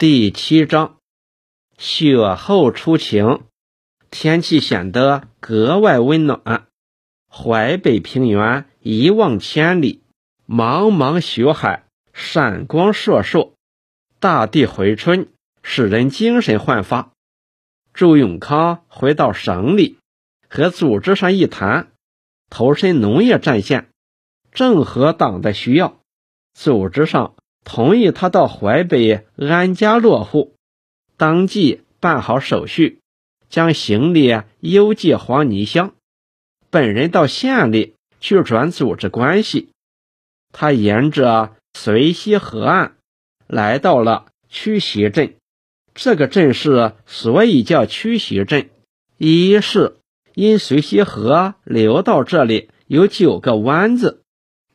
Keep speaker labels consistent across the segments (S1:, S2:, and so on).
S1: 第七章，雪后初晴，天气显得格外温暖。淮北平原一望千里，茫茫雪海，闪光烁烁，大地回春，使人精神焕发。周永康回到省里，和组织上一谈，投身农业战线，正合党的需要。组织上。同意他到淮北安家落户，当即办好手续，将行李邮寄黄泥乡。本人到县里去转组织关系。他沿着绥溪河岸来到了曲溪镇。这个镇是所以叫曲溪镇，一是因绥溪河流到这里有九个湾子，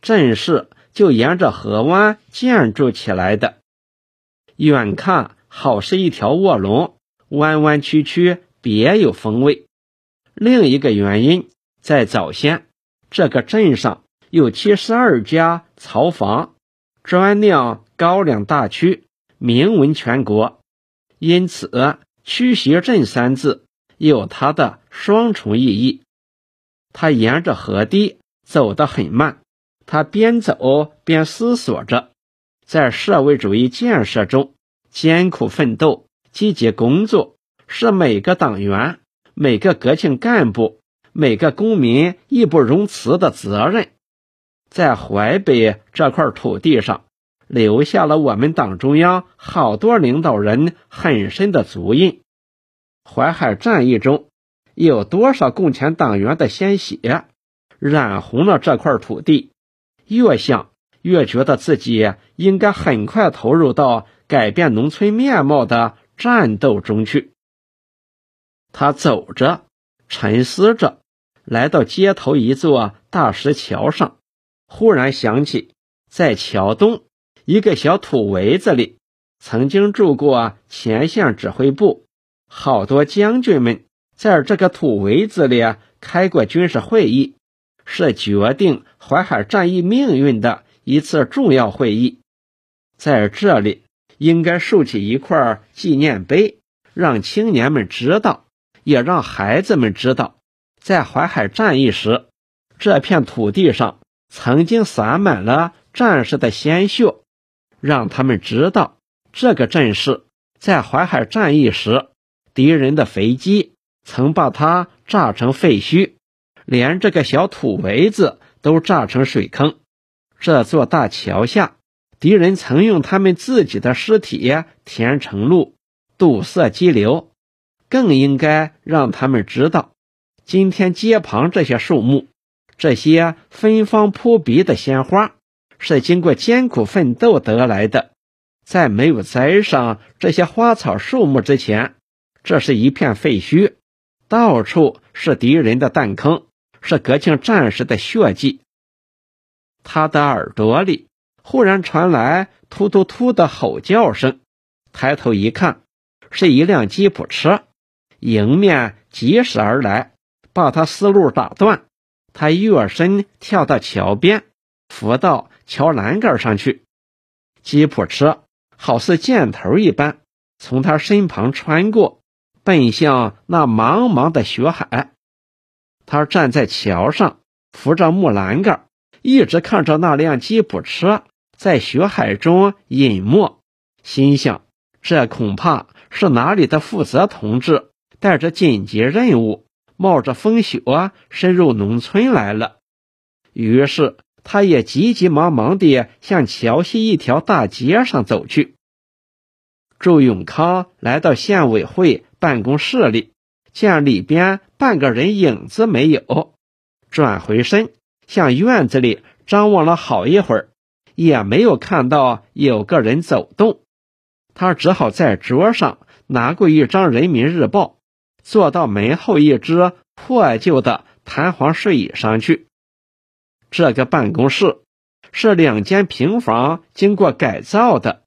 S1: 镇是。就沿着河湾建筑起来的，远看好是一条卧龙，弯弯曲曲，别有风味。另一个原因，在早先，这个镇上有七十二家槽房，专酿高粱大曲，名闻全国。因此，曲溪镇三字有它的双重意义。它沿着河堤走得很慢。他边走边思索着，在社会主义建设中艰苦奋斗、积极工作，是每个党员、每个革命干部、每个公民义不容辞的责任。在淮北这块土地上，留下了我们党中央好多领导人很深的足印。淮海战役中，有多少共产党员的鲜血染红了这块土地？越想越觉得自己应该很快投入到改变农村面貌的战斗中去。他走着，沉思着，来到街头一座大石桥上，忽然想起，在桥东一个小土围子里，曾经住过前线指挥部，好多将军们在这个土围子里开过军事会议。是决定淮海战役命运的一次重要会议，在这里应该竖起一块纪念碑，让青年们知道，也让孩子们知道，在淮海战役时，这片土地上曾经洒满了战士的鲜血，让他们知道，这个阵势在淮海战役时，敌人的飞机曾把它炸成废墟。连这个小土围子都炸成水坑，这座大桥下，敌人曾用他们自己的尸体填成路，堵塞激流。更应该让他们知道，今天街旁这些树木，这些芬芳扑鼻的鲜花，是经过艰苦奋斗得来的。在没有栽上这些花草树木之前，这是一片废墟，到处是敌人的弹坑。是革命战士的血迹。他的耳朵里忽然传来突突突的吼叫声，抬头一看，是一辆吉普车迎面疾驶而来，把他思路打断。他跃身跳到桥边，扶到桥栏杆上去。吉普车好似箭头一般从他身旁穿过，奔向那茫茫的雪海。他站在桥上，扶着木栏杆，一直看着那辆吉普车在雪海中隐没，心想：这恐怕是哪里的负责同志带着紧急任务，冒着风雪深入农村来了。于是，他也急急忙忙地向桥西一条大街上走去。周永康来到县委会办公室里。见里边半个人影子没有，转回身向院子里张望了好一会儿，也没有看到有个人走动。他只好在桌上拿过一张《人民日报》，坐到门后一只破旧的弹簧睡椅上去。这个办公室是两间平房经过改造的，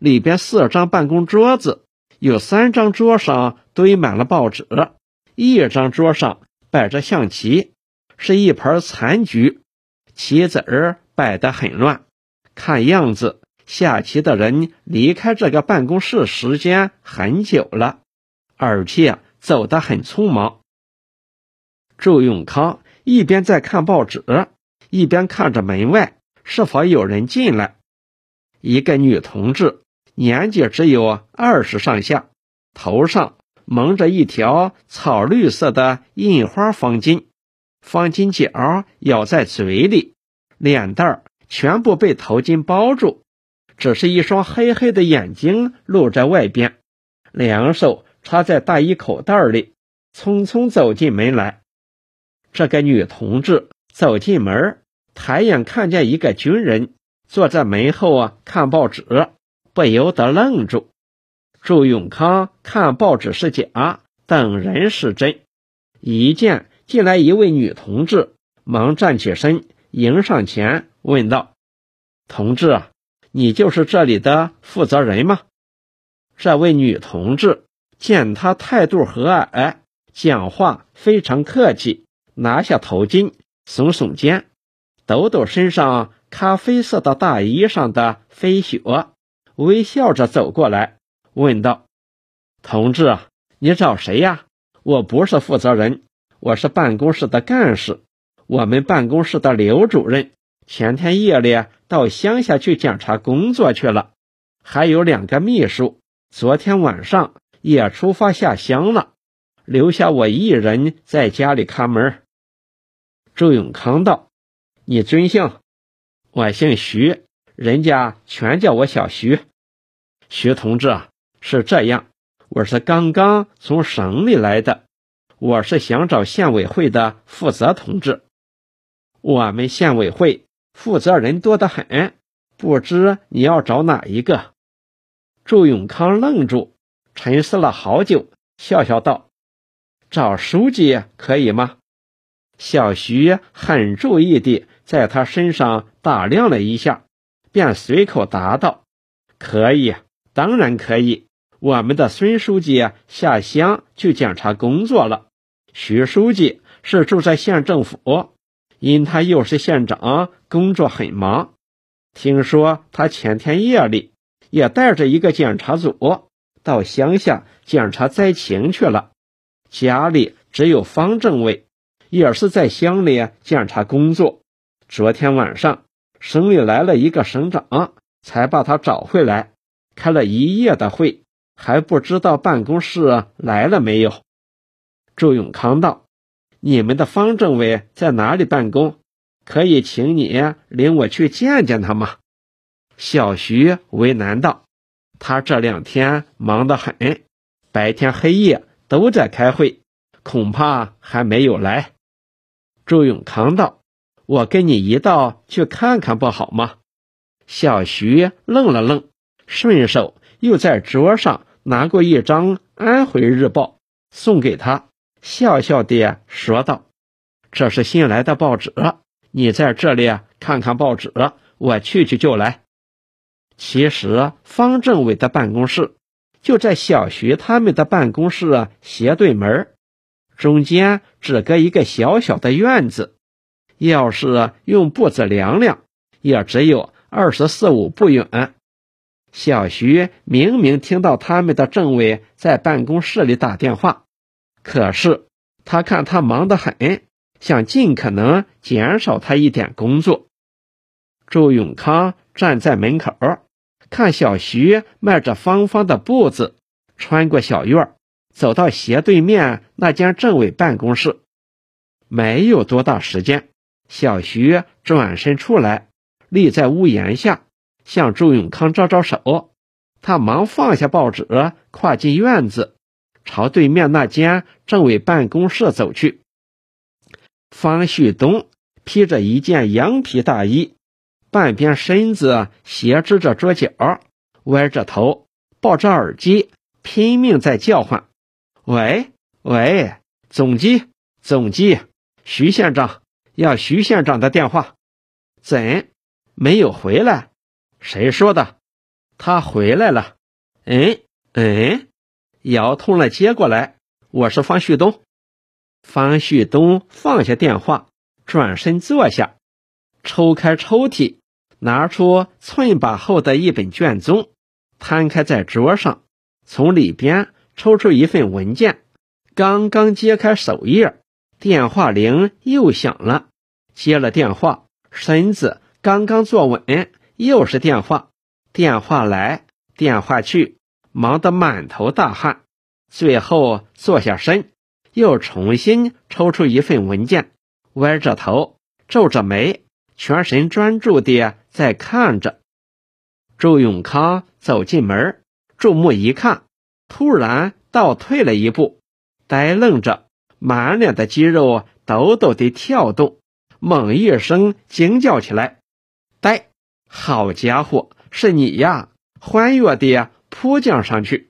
S1: 里边四张办公桌子。有三张桌上堆满了报纸，一张桌上摆着象棋，是一盘残局，棋子儿摆得很乱，看样子下棋的人离开这个办公室时间很久了，而且走得很匆忙。周永康一边在看报纸，一边看着门外是否有人进来。一个女同志，年纪只有二十上下，头上蒙着一条草绿色的印花方巾，方巾角咬在嘴里，脸蛋儿全部被头巾包住，只是一双黑黑的眼睛露在外边，两手插在大衣口袋里，匆匆走进门来。这个女同志走进门，抬眼看见一个军人坐在门后啊看报纸，不由得愣住。祝永康看报纸是假，等人是真。一见进来一位女同志，忙站起身迎上前问道：“同志啊，你就是这里的负责人吗？”这位女同志见他态度和蔼，讲话非常客气。拿下头巾，耸耸肩，抖抖身上咖啡色的大衣上的飞雪，微笑着走过来，问道：“同志啊，你找谁呀？我不是负责人，我是办公室的干事。我们办公室的刘主任前天夜里到乡下去检查工作去了，还有两个秘书，昨天晚上也出发下乡了，留下我一人在家里看门。”周永康道：“你尊姓？我姓徐，人家全叫我小徐。徐同志啊，是这样，我是刚刚从省里来的，我是想找县委会的负责同志。我们县委会负责人多得很，不知你要找哪一个？”周永康愣住，沉思了好久，笑笑道：“找书记可以吗？”小徐很注意地在他身上打量了一下，便随口答道：“可以，当然可以。我们的孙书记下乡去检查工作了。徐书记是住在县政府，因他又是县长，工作很忙。听说他前天夜里也带着一个检查组到乡下检查灾情去了。家里只有方政委。”也是在乡里检查工作。昨天晚上，省里来了一个省长，才把他找回来，开了一夜的会，还不知道办公室来了没有。周永康道：“你们的方政委在哪里办公？可以请你领我去见见他吗？”小徐为难道：“他这两天忙得很，白天黑夜都在开会，恐怕还没有来。”周永康道：“我跟你一道去看看不好吗？”小徐愣了愣，顺手又在桌上拿过一张《安徽日报》，送给他，笑笑地说道：“这是新来的报纸，你在这里看看报纸，我去去就来。”其实方政委的办公室就在小徐他们的办公室斜对门中间只隔一个小小的院子，要是用步子量量，也只有二十四五步远。小徐明明听到他们的政委在办公室里打电话，可是他看他忙得很，想尽可能减少他一点工作。周永康站在门口，看小徐迈着方方的步子穿过小院走到斜对面那间政委办公室，没有多大时间，小徐转身出来，立在屋檐下，向周永康招招手。他忙放下报纸，跨进院子，朝对面那间政委办公室走去。方旭东披着一件羊皮大衣，半边身子斜支着桌角，歪着头，抱着耳机，拼命在叫唤。喂喂，总机总机，徐县长要徐县长的电话，怎没有回来？谁说的？他回来了。嗯嗯，摇通了，接过来。我是方旭东。方旭东放下电话，转身坐下，抽开抽屉，拿出寸把厚的一本卷宗，摊开在桌上，从里边抽出一份文件。刚刚揭开首页，电话铃又响了。接了电话，身子刚刚坐稳，又是电话。电话来电话去，忙得满头大汗。最后坐下身，又重新抽出一份文件，歪着头，皱着眉，全神专注地在看着。周永康走进门，注目一看，突然倒退了一步，呆愣着，满脸的肌肉抖抖地跳动，猛一声惊叫起来：“呆！好家伙！”是你呀！欢悦地扑将上去。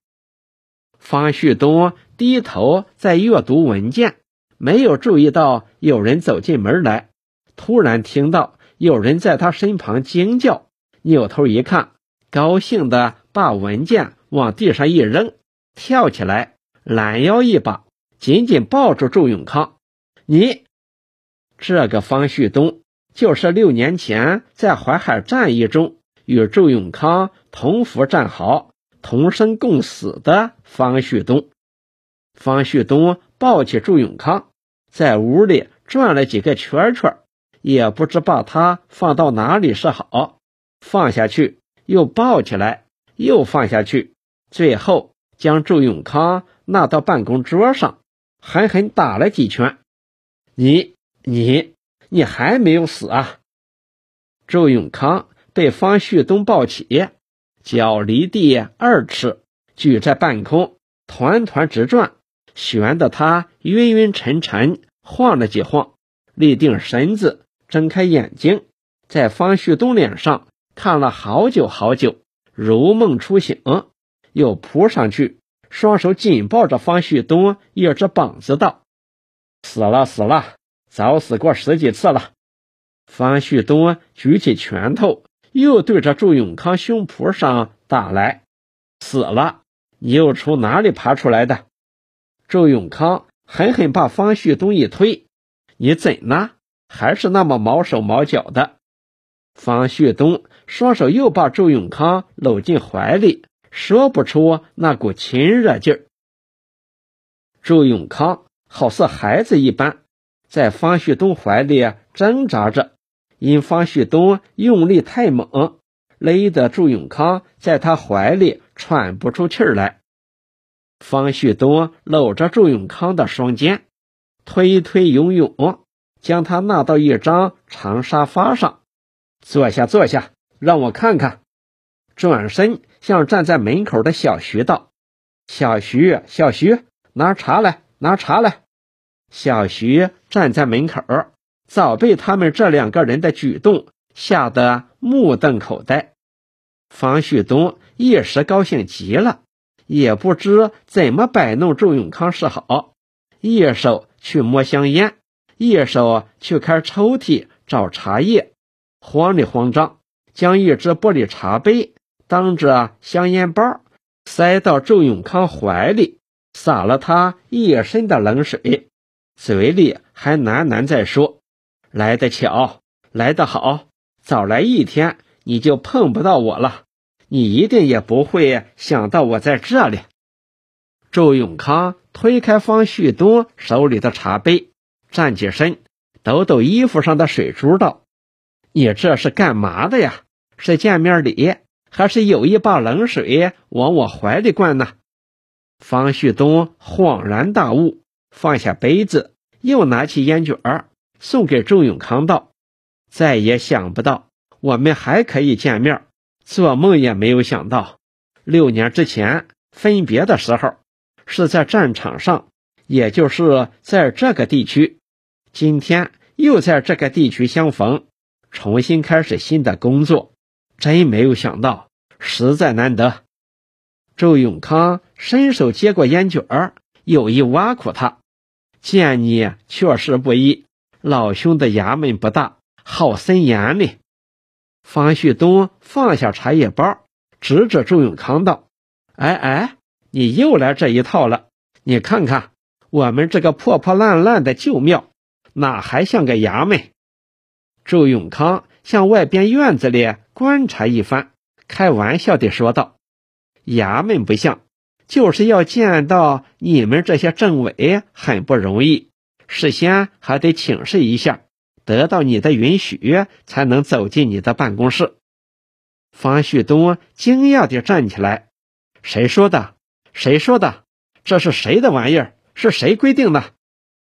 S1: 方旭东低头在阅读文件，没有注意到有人走进门来。突然听到有人在他身旁惊叫，扭头一看，高兴的把文件往地上一扔，跳起来，拦腰一把，紧紧抱住周永康。你，这个方旭东就是六年前在淮海战役中。与周永康同服战壕、同生共死的方旭东，方旭东抱起周永康，在屋里转了几个圈圈，也不知把他放到哪里是好。放下去，又抱起来，又放下去，最后将周永康纳到办公桌上，狠狠打了几拳。你、你、你还没有死啊，周永康。被方旭东抱起，脚离地二尺，举在半空，团团直转，悬得他晕晕沉沉，晃了几晃，立定身子，睁开眼睛，在方旭东脸上看了好久好久，如梦初醒，又扑上去，双手紧抱着方旭东一只膀子，道：“死了，死了，早死过十几次了。”方旭东举起拳头。又对着祝永康胸脯上打来，死了！你又从哪里爬出来的？祝永康狠狠把方旭东一推：“你怎呢？还是那么毛手毛脚的？”方旭东双手又把祝永康搂进怀里，说不出那股亲热劲儿。祝永康好似孩子一般，在方旭东怀里挣扎着。因方旭东用力太猛，勒得祝永康在他怀里喘不出气来。方旭东搂着祝永康的双肩，推推拥拥，将他纳到一张长沙发上，坐下，坐下，让我看看。转身向站在门口的小徐道：“小徐，小徐，拿茶来，拿茶来。”小徐站在门口。早被他们这两个人的举动吓得目瞪口呆，房旭东一时高兴极了，也不知怎么摆弄周永康是好，一手去摸香烟，一手去开抽屉找茶叶，慌里慌张，将一只玻璃茶杯当着香烟包塞到周永康怀里，洒了他一身的冷水，嘴里还喃喃在说。来得巧，来得好，早来一天你就碰不到我了。你一定也不会想到我在这里。周永康推开方旭东手里的茶杯，站起身，抖抖衣服上的水珠，道：“你这是干嘛的呀？是见面礼，还是有意把冷水往我怀里灌呢？”方旭东恍然大悟，放下杯子，又拿起烟卷儿。送给周永康道：“再也想不到我们还可以见面，做梦也没有想到，六年之前分别的时候是在战场上，也就是在这个地区，今天又在这个地区相逢，重新开始新的工作，真没有想到，实在难得。”周永康伸手接过烟卷儿，有意挖苦他：“见你确实不易。”老兄的衙门不大，好森严哩。方旭东放下茶叶包，指着周永康道：“哎哎，你又来这一套了！你看看我们这个破破烂烂的旧庙，哪还像个衙门？”周永康向外边院子里观察一番，开玩笑地说道：“衙门不像，就是要见到你们这些政委很不容易，事先还得请示一下，得到你的允许才能走进你的办公室。”方旭东惊讶地站起来：“谁说的？谁说的？这是谁的玩意儿？是谁规定的？